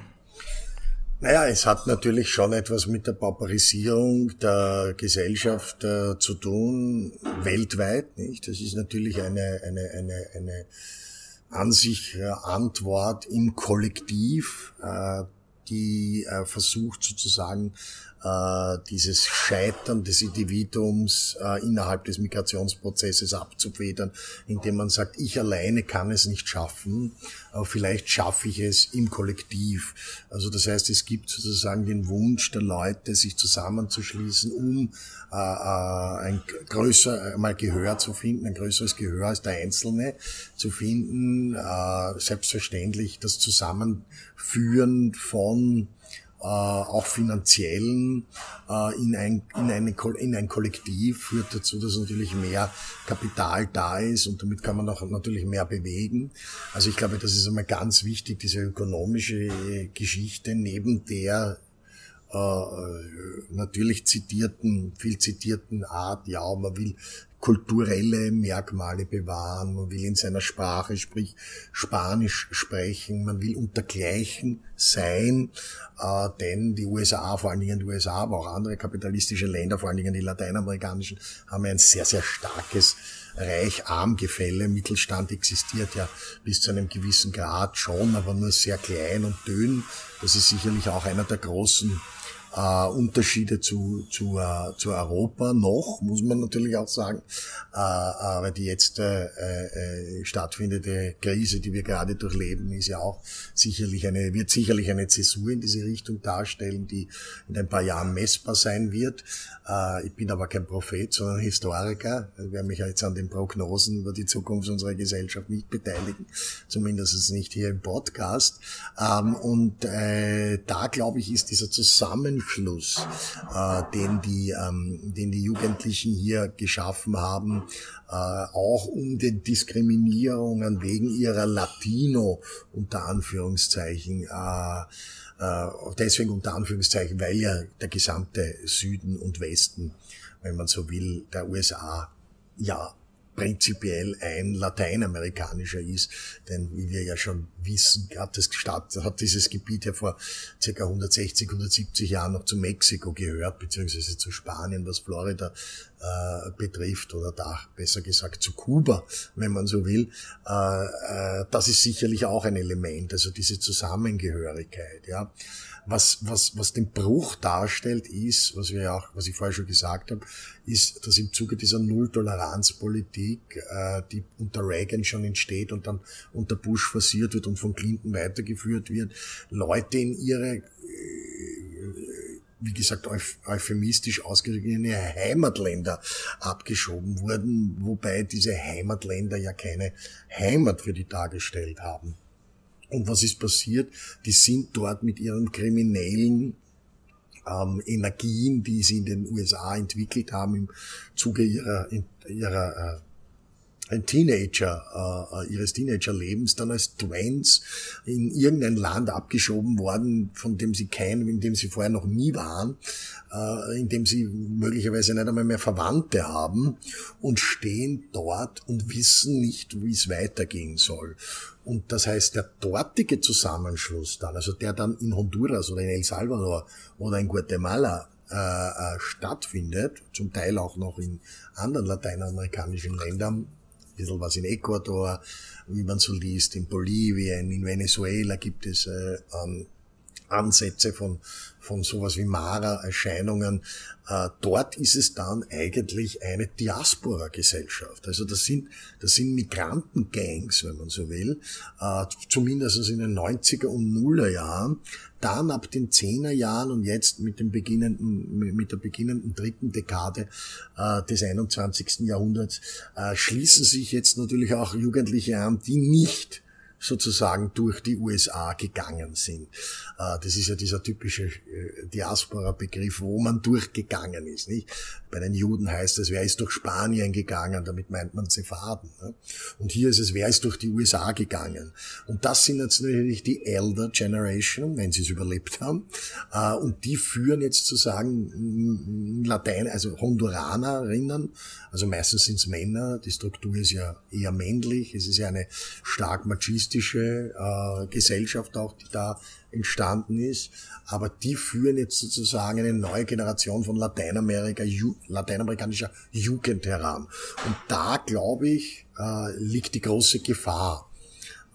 Naja, es hat natürlich schon etwas mit der Pauperisierung der Gesellschaft äh, zu tun, weltweit, nicht? Das ist natürlich eine, eine, eine, eine an sich äh, Antwort im Kollektiv, äh, die äh, versucht sozusagen äh, dieses Scheitern des Individuums äh, innerhalb des Migrationsprozesses abzufedern, indem man sagt, ich alleine kann es nicht schaffen, aber vielleicht schaffe ich es im Kollektiv. Also das heißt, es gibt sozusagen den Wunsch der Leute, sich zusammenzuschließen, um äh, äh ein größer mal Gehör zu finden, ein größeres Gehör als der Einzelne zu finden. Äh, selbstverständlich das Zusammenführen von äh, auch finanziellen äh, in, ein, in, eine, in ein Kollektiv führt dazu, dass natürlich mehr Kapital da ist und damit kann man auch natürlich mehr bewegen. Also ich glaube, das ist einmal ganz wichtig, diese ökonomische Geschichte neben der äh, natürlich zitierten, viel zitierten Art, ja, man will kulturelle Merkmale bewahren, man will in seiner Sprache, sprich Spanisch sprechen, man will untergleichen sein, äh, denn die USA, vor allen Dingen die USA, aber auch andere kapitalistische Länder, vor allen Dingen die lateinamerikanischen, haben ein sehr, sehr starkes Reich-Arm-Gefälle. Mittelstand existiert ja bis zu einem gewissen Grad schon, aber nur sehr klein und dünn. Das ist sicherlich auch einer der großen äh, Unterschiede zu, zu, äh, zu Europa noch, muss man natürlich auch sagen. Äh, aber die jetzt äh, äh, stattfindende Krise, die wir gerade durchleben, ist ja auch sicherlich eine, wird sicherlich eine Zäsur in diese Richtung darstellen, die in ein paar Jahren messbar sein wird. Äh, ich bin aber kein Prophet, sondern Historiker. Ich werde mich jetzt an den Prognosen über die Zukunft unserer Gesellschaft nicht beteiligen, zumindest nicht hier im Podcast. Ähm, und äh, da, glaube ich, ist dieser Zusammenschluss, äh, den, die, ähm, den die Jugendlichen hier geschaffen haben, äh, auch um den Diskriminierungen wegen ihrer Latino unter Anführungszeichen äh, äh, deswegen unter Anführungszeichen, weil ja der gesamte Süden und Westen, wenn man so will, der USA ja prinzipiell ein lateinamerikanischer ist, denn wie wir ja schon wissen, hat, das Stadt, hat dieses Gebiet ja vor ca. 160, 170 Jahren noch zu Mexiko gehört, beziehungsweise zu Spanien, was Florida äh, betrifft, oder da besser gesagt zu Kuba, wenn man so will. Äh, äh, das ist sicherlich auch ein Element, also diese Zusammengehörigkeit. Ja was, was, was den Bruch darstellt, ist, was wir auch, was ich vorher schon gesagt habe, ist, dass im Zuge dieser Null-Toleranz-Politik, äh, die unter Reagan schon entsteht und dann unter Bush forciert wird und von Clinton weitergeführt wird, Leute in ihre äh, wie gesagt, euphemistisch ausgedrückt Heimatländer abgeschoben wurden, wobei diese Heimatländer ja keine Heimat für die dargestellt haben. Und was ist passiert? Die sind dort mit ihren kriminellen ähm, Energien, die sie in den USA entwickelt haben im Zuge ihrer, ihrer äh, ein Teenager, äh, ihres Teenagerlebens dann als Twins in irgendein Land abgeschoben worden, von dem sie kennen, in dem sie vorher noch nie waren, äh, in dem sie möglicherweise nicht einmal mehr Verwandte haben und stehen dort und wissen nicht, wie es weitergehen soll. Und das heißt, der dortige Zusammenschluss dann, also der dann in Honduras oder in El Salvador oder in Guatemala äh, äh, stattfindet, zum Teil auch noch in anderen lateinamerikanischen Ländern, bisschen was in Ecuador, wie man so liest, in Bolivien, in Venezuela gibt es äh, Ansätze von, von sowas wie Mara-Erscheinungen. Äh, dort ist es dann eigentlich eine Diaspora-Gesellschaft. Also das sind, das sind Migrantengangs, wenn man so will, äh, zumindest in den 90er und Nuller Jahren, dann ab den Zehnerjahren und jetzt mit dem beginnenden, mit der beginnenden dritten Dekade äh, des 21. Jahrhunderts äh, schließen sich jetzt natürlich auch Jugendliche an, die nicht sozusagen durch die USA gegangen sind. Äh, das ist ja dieser typische äh, Diaspora-Begriff, wo man durchgegangen ist. Nicht? Bei den Juden heißt es, wer ist durch Spanien gegangen, damit meint man Sepharden. Und hier ist es, wer ist durch die USA gegangen. Und das sind jetzt natürlich die Elder Generation, wenn sie es überlebt haben. Äh, und die führen jetzt sozusagen Latein, also Honduranerinnen, also meistens sind es Männer, die Struktur ist ja eher männlich, es ist ja eine stark machistische kommunistische äh, Gesellschaft auch, die da entstanden ist. Aber die führen jetzt sozusagen eine neue Generation von Lateinamerika, Ju, lateinamerikanischer Jugend heran. Und da, glaube ich, äh, liegt die große Gefahr.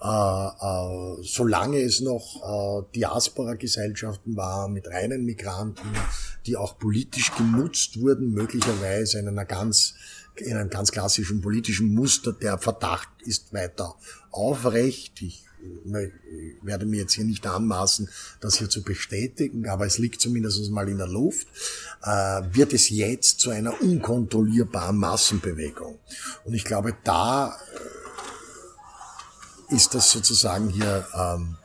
Äh, äh, solange es noch äh, Diaspora-Gesellschaften waren mit reinen Migranten, die auch politisch genutzt wurden, möglicherweise in einer ganz in einem ganz klassischen politischen Muster. Der Verdacht ist weiter aufrecht. Ich werde mir jetzt hier nicht anmaßen, das hier zu bestätigen, aber es liegt zumindest mal in der Luft, äh, wird es jetzt zu einer unkontrollierbaren Massenbewegung. Und ich glaube, da äh, ist das sozusagen hier ähm,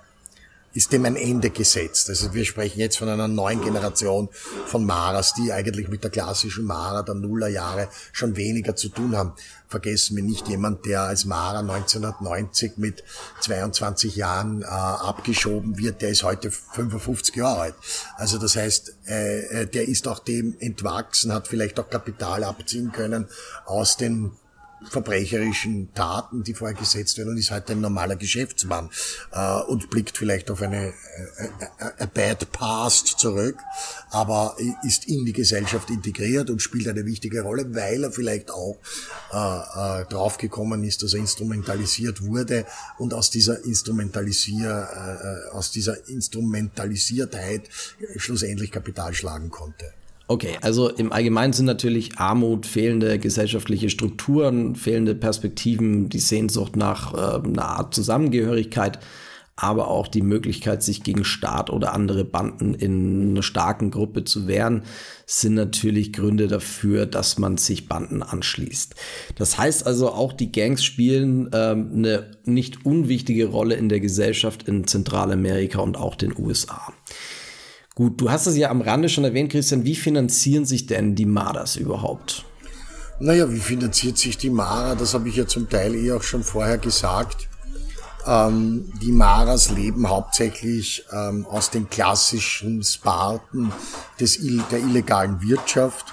ist dem ein Ende gesetzt. Also wir sprechen jetzt von einer neuen Generation von Maras, die eigentlich mit der klassischen Mara der Nullerjahre schon weniger zu tun haben. Vergessen wir nicht jemand, der als Mara 1990 mit 22 Jahren äh, abgeschoben wird, der ist heute 55 Jahre alt. Also das heißt, äh, der ist auch dem entwachsen, hat vielleicht auch Kapital abziehen können aus den verbrecherischen Taten, die vorher gesetzt werden und ist halt ein normaler Geschäftsmann äh, und blickt vielleicht auf eine äh, a bad past zurück, aber ist in die Gesellschaft integriert und spielt eine wichtige Rolle, weil er vielleicht auch äh, äh, draufgekommen ist, dass er instrumentalisiert wurde und aus dieser Instrumentalisier, äh, aus dieser Instrumentalisiertheit schlussendlich Kapital schlagen konnte. Okay, also im Allgemeinen sind natürlich Armut, fehlende gesellschaftliche Strukturen, fehlende Perspektiven, die Sehnsucht nach äh, einer Art Zusammengehörigkeit, aber auch die Möglichkeit, sich gegen Staat oder andere Banden in einer starken Gruppe zu wehren, sind natürlich Gründe dafür, dass man sich Banden anschließt. Das heißt also, auch die Gangs spielen ähm, eine nicht unwichtige Rolle in der Gesellschaft in Zentralamerika und auch den USA. Gut, du hast es ja am Rande schon erwähnt, Christian. Wie finanzieren sich denn die Maras überhaupt? Naja, wie finanziert sich die Mara? Das habe ich ja zum Teil eh auch schon vorher gesagt. Ähm, die Maras leben hauptsächlich ähm, aus den klassischen Sparten des, der illegalen Wirtschaft.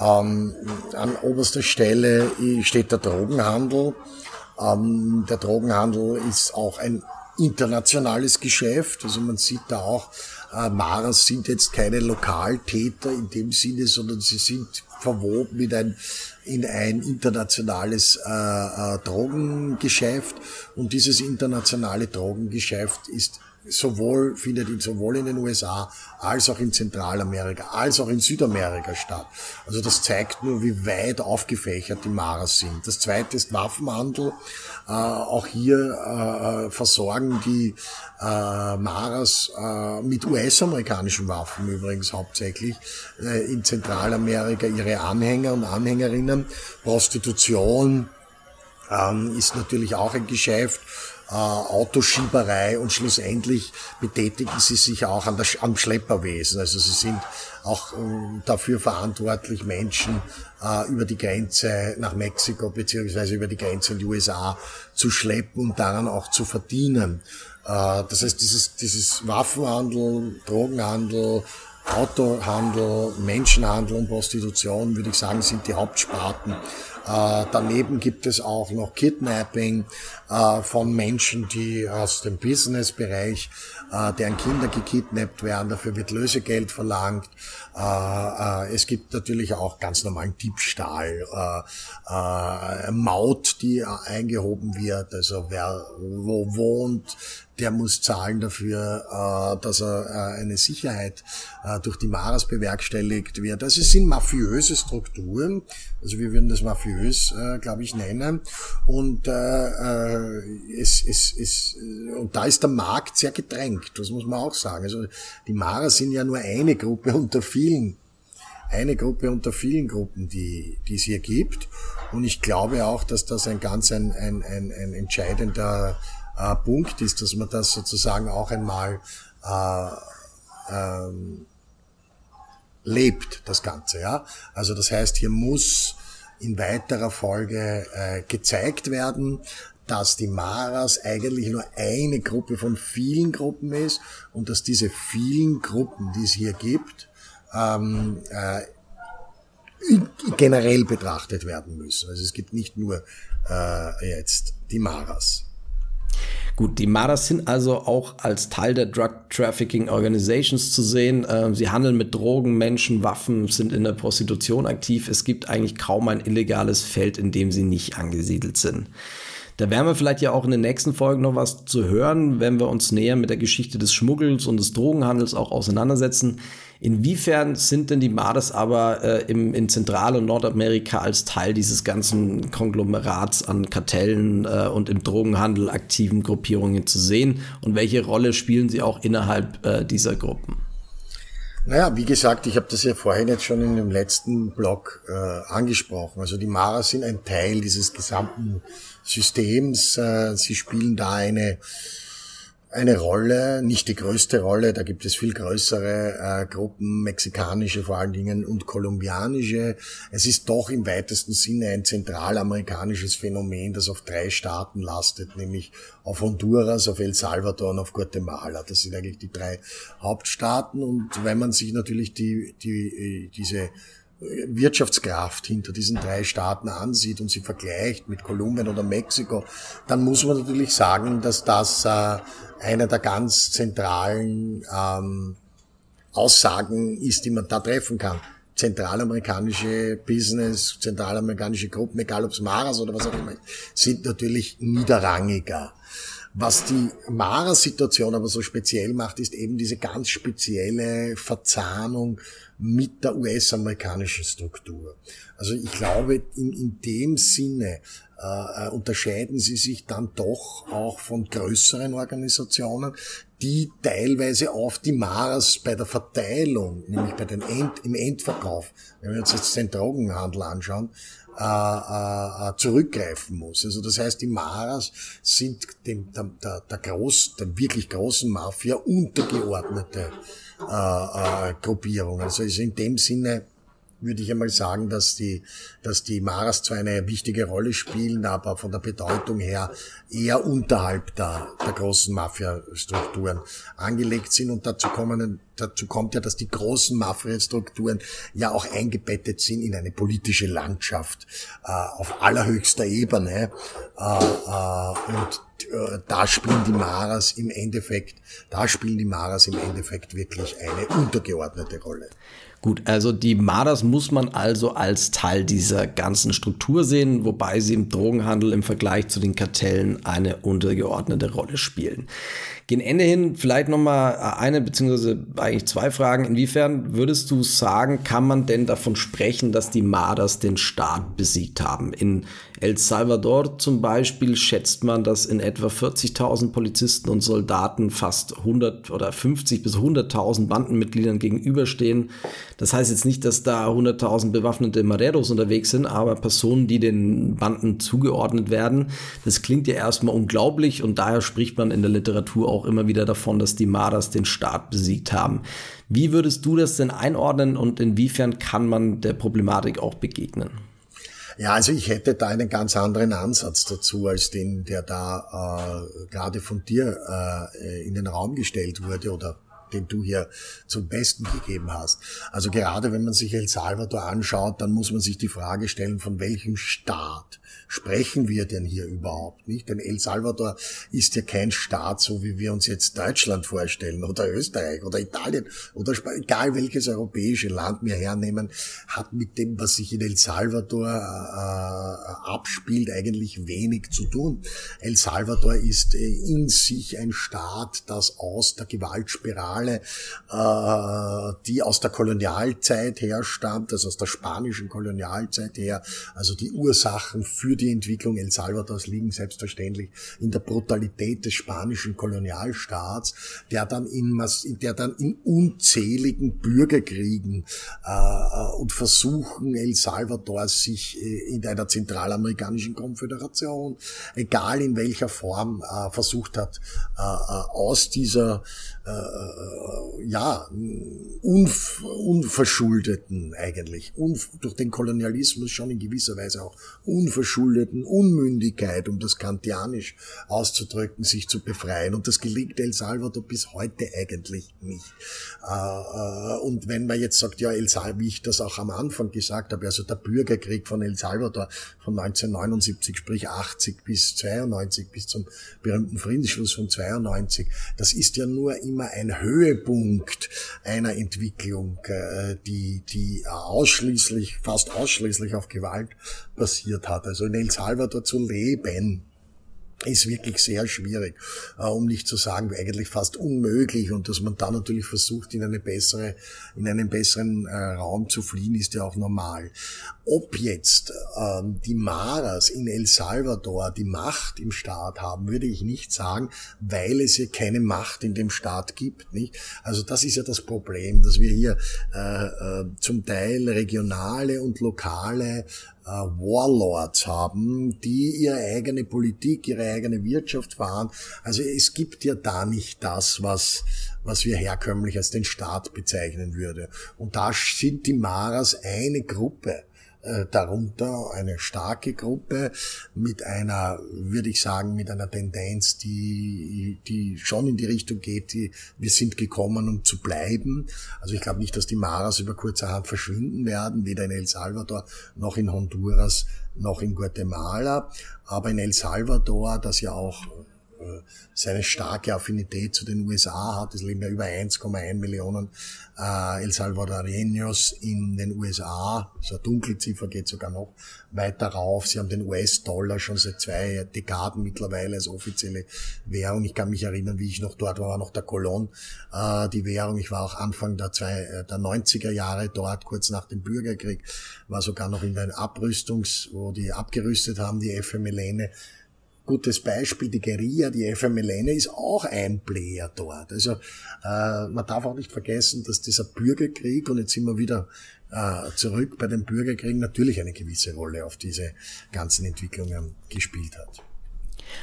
Ähm, an oberster Stelle steht der Drogenhandel. Ähm, der Drogenhandel ist auch ein internationales Geschäft. Also man sieht da auch, Maras sind jetzt keine Lokaltäter in dem Sinne, sondern sie sind verwoben in ein, in ein internationales äh, äh, Drogengeschäft. Und dieses internationale Drogengeschäft ist sowohl, findet in, sowohl in den USA als auch in Zentralamerika, als auch in Südamerika statt. Also das zeigt nur, wie weit aufgefächert die Maras sind. Das zweite ist Waffenhandel. Äh, auch hier äh, versorgen die äh, Maras äh, mit US-amerikanischen Waffen übrigens hauptsächlich äh, in Zentralamerika ihre Anhänger und Anhängerinnen. Prostitution ähm, ist natürlich auch ein Geschäft äh, Autoschieberei und schlussendlich betätigen sie sich auch an der, am Schlepperwesen. Also sie sind auch äh, dafür verantwortlich, Menschen äh, über die Grenze nach Mexiko beziehungsweise über die Grenze in die USA zu schleppen und daran auch zu verdienen. Äh, das heißt, dieses, dieses Waffenhandel, Drogenhandel, Autohandel, Menschenhandel und Prostitution, würde ich sagen, sind die Hauptsparten äh, daneben gibt es auch noch Kidnapping äh, von Menschen, die aus dem Businessbereich, äh, deren Kinder gekidnappt werden. Dafür wird Lösegeld verlangt. Äh, äh, es gibt natürlich auch ganz normalen Diebstahl, Maut, die eingehoben wird. Also wer wo wohnt, der muss zahlen dafür, äh, dass er äh, eine Sicherheit äh, durch die Maras bewerkstelligt wird. Also es sind mafiöse Strukturen, also wir würden das mafiös, glaube ich, nennen. Und es, es, es, und da ist der Markt sehr gedrängt, das muss man auch sagen. Also die Maras sind ja nur eine Gruppe unter vielen eine Gruppe unter vielen Gruppen, die, die es hier gibt. Und ich glaube auch, dass das ein ganz ein, ein, ein, ein entscheidender äh, Punkt ist, dass man das sozusagen auch einmal äh, ähm, lebt, das Ganze. Ja? Also das heißt, hier muss in weiterer Folge äh, gezeigt werden, dass die Maras eigentlich nur eine Gruppe von vielen Gruppen ist und dass diese vielen Gruppen, die es hier gibt, ähm, äh, generell betrachtet werden müssen. Also es gibt nicht nur äh, jetzt die Maras. Gut, die Maras sind also auch als Teil der Drug Trafficking Organizations zu sehen. Ähm, sie handeln mit Drogen, Menschen, Waffen, sind in der Prostitution aktiv. Es gibt eigentlich kaum ein illegales Feld, in dem sie nicht angesiedelt sind. Da werden wir vielleicht ja auch in den nächsten Folgen noch was zu hören, wenn wir uns näher mit der Geschichte des Schmuggels und des Drogenhandels auch auseinandersetzen. Inwiefern sind denn die Mades aber äh, im, in Zentral- und Nordamerika als Teil dieses ganzen Konglomerats an Kartellen äh, und im Drogenhandel aktiven Gruppierungen zu sehen? Und welche Rolle spielen sie auch innerhalb äh, dieser Gruppen? Naja, wie gesagt, ich habe das ja vorhin jetzt schon in dem letzten Blog äh, angesprochen. Also die Mara sind ein Teil dieses gesamten Systems. Äh, sie spielen da eine eine Rolle, nicht die größte Rolle, da gibt es viel größere äh, Gruppen, mexikanische vor allen Dingen und kolumbianische. Es ist doch im weitesten Sinne ein zentralamerikanisches Phänomen, das auf drei Staaten lastet, nämlich auf Honduras, auf El Salvador und auf Guatemala. Das sind eigentlich die drei Hauptstaaten und wenn man sich natürlich die, die, diese Wirtschaftskraft hinter diesen drei Staaten ansieht und sie vergleicht mit Kolumbien oder Mexiko, dann muss man natürlich sagen, dass das äh, einer der ganz zentralen ähm, Aussagen ist, die man da treffen kann. Zentralamerikanische Business, zentralamerikanische Gruppen, egal ob es Maras oder was auch immer, sind natürlich niederrangiger. Was die Mara-Situation aber so speziell macht, ist eben diese ganz spezielle Verzahnung mit der US-amerikanischen Struktur. Also ich glaube, in, in dem Sinne äh, unterscheiden sie sich dann doch auch von größeren Organisationen, die teilweise auf die Maras bei der Verteilung, nämlich bei den End, im Endverkauf, wenn wir uns jetzt den Drogenhandel anschauen, äh, äh, zurückgreifen muss. Also das heißt, die Maras sind dem, der, der, der, groß, der wirklich großen Mafia untergeordnete äh, äh, Gruppierung. Also ist in dem Sinne würde ich einmal sagen, dass die, dass die Maras zwar eine wichtige Rolle spielen, aber von der Bedeutung her eher unterhalb der, der großen Mafia-Strukturen angelegt sind. Und dazu kommen, dazu kommt ja, dass die großen Mafia-Strukturen ja auch eingebettet sind in eine politische Landschaft äh, auf allerhöchster Ebene. Äh, äh, und äh, da spielen die Maras im Endeffekt, da spielen die Maras im Endeffekt wirklich eine untergeordnete Rolle. Gut, also die Mardas muss man also als Teil dieser ganzen Struktur sehen, wobei sie im Drogenhandel im Vergleich zu den Kartellen eine untergeordnete Rolle spielen. Gegen Ende hin vielleicht nochmal eine beziehungsweise eigentlich zwei Fragen. Inwiefern würdest du sagen, kann man denn davon sprechen, dass die Mardas den Staat besiegt haben? In El Salvador zum Beispiel schätzt man, dass in etwa 40.000 Polizisten und Soldaten fast 100 oder 50 bis 100.000 Bandenmitgliedern gegenüberstehen. Das heißt jetzt nicht, dass da 100.000 bewaffnete Mareros unterwegs sind, aber Personen, die den Banden zugeordnet werden. Das klingt ja erstmal unglaublich und daher spricht man in der Literatur auch immer wieder davon, dass die Maras den Staat besiegt haben. Wie würdest du das denn einordnen und inwiefern kann man der Problematik auch begegnen? Ja, also ich hätte da einen ganz anderen Ansatz dazu, als den, der da äh, gerade von dir äh, in den Raum gestellt wurde oder den du hier zum Besten gegeben hast. Also gerade wenn man sich El Salvador anschaut, dann muss man sich die Frage stellen, von welchem Staat sprechen wir denn hier überhaupt nicht? Denn El Salvador ist ja kein Staat, so wie wir uns jetzt Deutschland vorstellen oder Österreich oder Italien oder egal welches europäische Land wir hernehmen, hat mit dem, was sich in El Salvador äh, abspielt, eigentlich wenig zu tun. El Salvador ist äh, in sich ein Staat, das aus der Gewaltspirale, äh, die aus der Kolonialzeit herstammt, also aus der spanischen Kolonialzeit her, also die Ursachen für die Entwicklung El Salvadors liegen selbstverständlich in der Brutalität des spanischen Kolonialstaats, der dann in, der dann in unzähligen Bürgerkriegen äh, äh, und Versuchen El Salvador sich äh, in einer zentralamerikanischen Konföderation, egal in welcher Form, äh, versucht hat, äh, äh aus dieser äh, ja unf unverschuldeten eigentlich, unf durch den Kolonialismus schon in gewisser Weise auch unverschuldeten unverschuldeten Unmündigkeit, um das kantianisch auszudrücken, sich zu befreien. Und das gelingt El Salvador bis heute eigentlich nicht. Äh, äh, und wenn man jetzt sagt, ja, El Salvador, wie ich das auch am Anfang gesagt habe, also der Bürgerkrieg von El Salvador von 1979, sprich 80 bis 92, bis zum berühmten Friedensschluss von 92, das ist ja nur immer ein Höhepunkt einer Entwicklung, äh, die, die ausschließlich, fast ausschließlich auf Gewalt basiert hat. Also in El Salvador zu leben, ist wirklich sehr schwierig, äh, um nicht zu sagen eigentlich fast unmöglich und dass man da natürlich versucht in eine bessere, in einen besseren äh, Raum zu fliehen, ist ja auch normal. Ob jetzt ähm, die Maras in El Salvador die Macht im Staat haben, würde ich nicht sagen, weil es hier keine Macht in dem Staat gibt, nicht? Also das ist ja das Problem, dass wir hier äh, äh, zum Teil regionale und lokale äh, Warlords haben, die ihre eigene Politik, ihre eigene Wirtschaft fahren. Also es gibt ja da nicht das, was, was wir herkömmlich als den Staat bezeichnen würde. Und da sind die Maras eine Gruppe äh, darunter eine starke Gruppe mit einer, würde ich sagen, mit einer Tendenz, die, die schon in die Richtung geht, die, wir sind gekommen, um zu bleiben. Also ich glaube nicht, dass die Maras über kurzerhand verschwinden werden, weder in El Salvador noch in Honduras noch in Guatemala. Aber in El Salvador, das ja auch seine starke Affinität zu den USA hat. Es leben ja über 1,1 Millionen äh, El Salvadoreños in den USA. So eine Dunkelziffer geht sogar noch weiter rauf. Sie haben den US-Dollar schon seit zwei Dekaden mittlerweile als offizielle Währung. Ich kann mich erinnern, wie ich noch dort war, war noch der Colon äh, die Währung. Ich war auch Anfang der, zwei, äh, der 90er Jahre dort, kurz nach dem Bürgerkrieg, war sogar noch in den Abrüstungs, wo die abgerüstet haben, die FMLN gutes Beispiel, die Guerilla, die FMLN ist auch ein Player dort. Also äh, man darf auch nicht vergessen, dass dieser Bürgerkrieg, und jetzt sind wir wieder äh, zurück bei den Bürgerkriegen, natürlich eine gewisse Rolle auf diese ganzen Entwicklungen gespielt hat.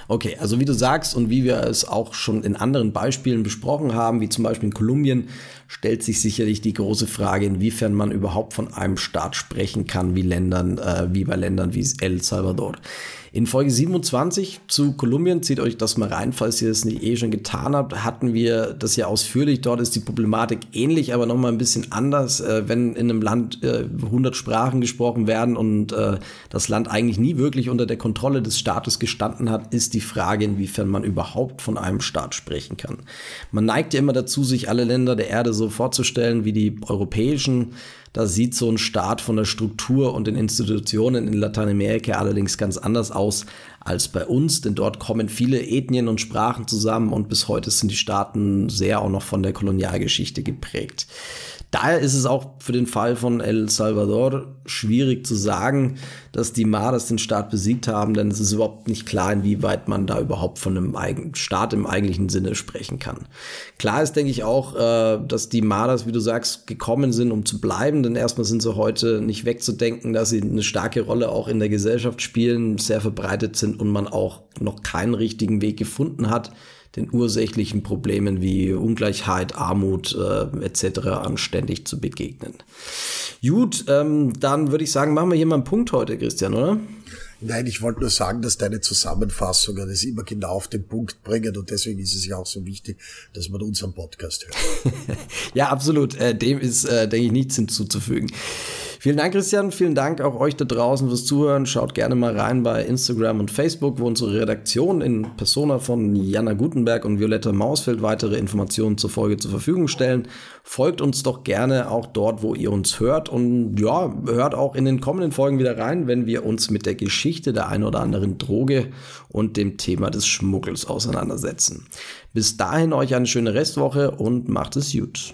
Okay, also wie du sagst und wie wir es auch schon in anderen Beispielen besprochen haben, wie zum Beispiel in Kolumbien, stellt sich sicherlich die große Frage, inwiefern man überhaupt von einem Staat sprechen kann, wie Ländern, äh, wie bei Ländern wie El Salvador. In Folge 27 zu Kolumbien, zieht euch das mal rein, falls ihr es nicht eh schon getan habt, hatten wir das ja ausführlich. Dort ist die Problematik ähnlich, aber nochmal ein bisschen anders. Äh, wenn in einem Land äh, 100 Sprachen gesprochen werden und äh, das Land eigentlich nie wirklich unter der Kontrolle des Staates gestanden hat, ist die Frage, inwiefern man überhaupt von einem Staat sprechen kann. Man neigt ja immer dazu, sich alle Länder der Erde so vorzustellen wie die europäischen. Da sieht so ein Staat von der Struktur und den Institutionen in Lateinamerika allerdings ganz anders aus als bei uns, denn dort kommen viele Ethnien und Sprachen zusammen und bis heute sind die Staaten sehr auch noch von der Kolonialgeschichte geprägt. Daher ist es auch für den Fall von El Salvador schwierig zu sagen, dass die Maras den Staat besiegt haben, denn es ist überhaupt nicht klar, inwieweit man da überhaupt von einem Staat im eigentlichen Sinne sprechen kann. Klar ist, denke ich, auch, äh, dass die Maras, wie du sagst, gekommen sind, um zu bleiben, denn erstmal sind sie heute nicht wegzudenken, dass sie eine starke Rolle auch in der Gesellschaft spielen, sehr verbreitet sind und man auch noch keinen richtigen Weg gefunden hat, den ursächlichen Problemen wie Ungleichheit, Armut äh, etc. anständig zu begegnen. Gut, ähm, dann würde ich sagen, machen wir hier mal einen Punkt heute, Christian, oder? Nein, ich wollte nur sagen, dass deine Zusammenfassungen das immer genau auf den Punkt bringen und deswegen ist es ja auch so wichtig, dass man unseren Podcast hört. ja, absolut. Äh, dem ist, äh, denke ich, nichts hinzuzufügen. Vielen Dank, Christian. Vielen Dank auch euch da draußen fürs Zuhören. Schaut gerne mal rein bei Instagram und Facebook, wo unsere Redaktion in Persona von Jana Gutenberg und Violetta Mausfeld weitere Informationen zur Folge zur Verfügung stellen. Folgt uns doch gerne auch dort, wo ihr uns hört. Und ja, hört auch in den kommenden Folgen wieder rein, wenn wir uns mit der Geschichte der ein oder anderen Droge und dem Thema des Schmuggels auseinandersetzen. Bis dahin euch eine schöne Restwoche und macht es gut.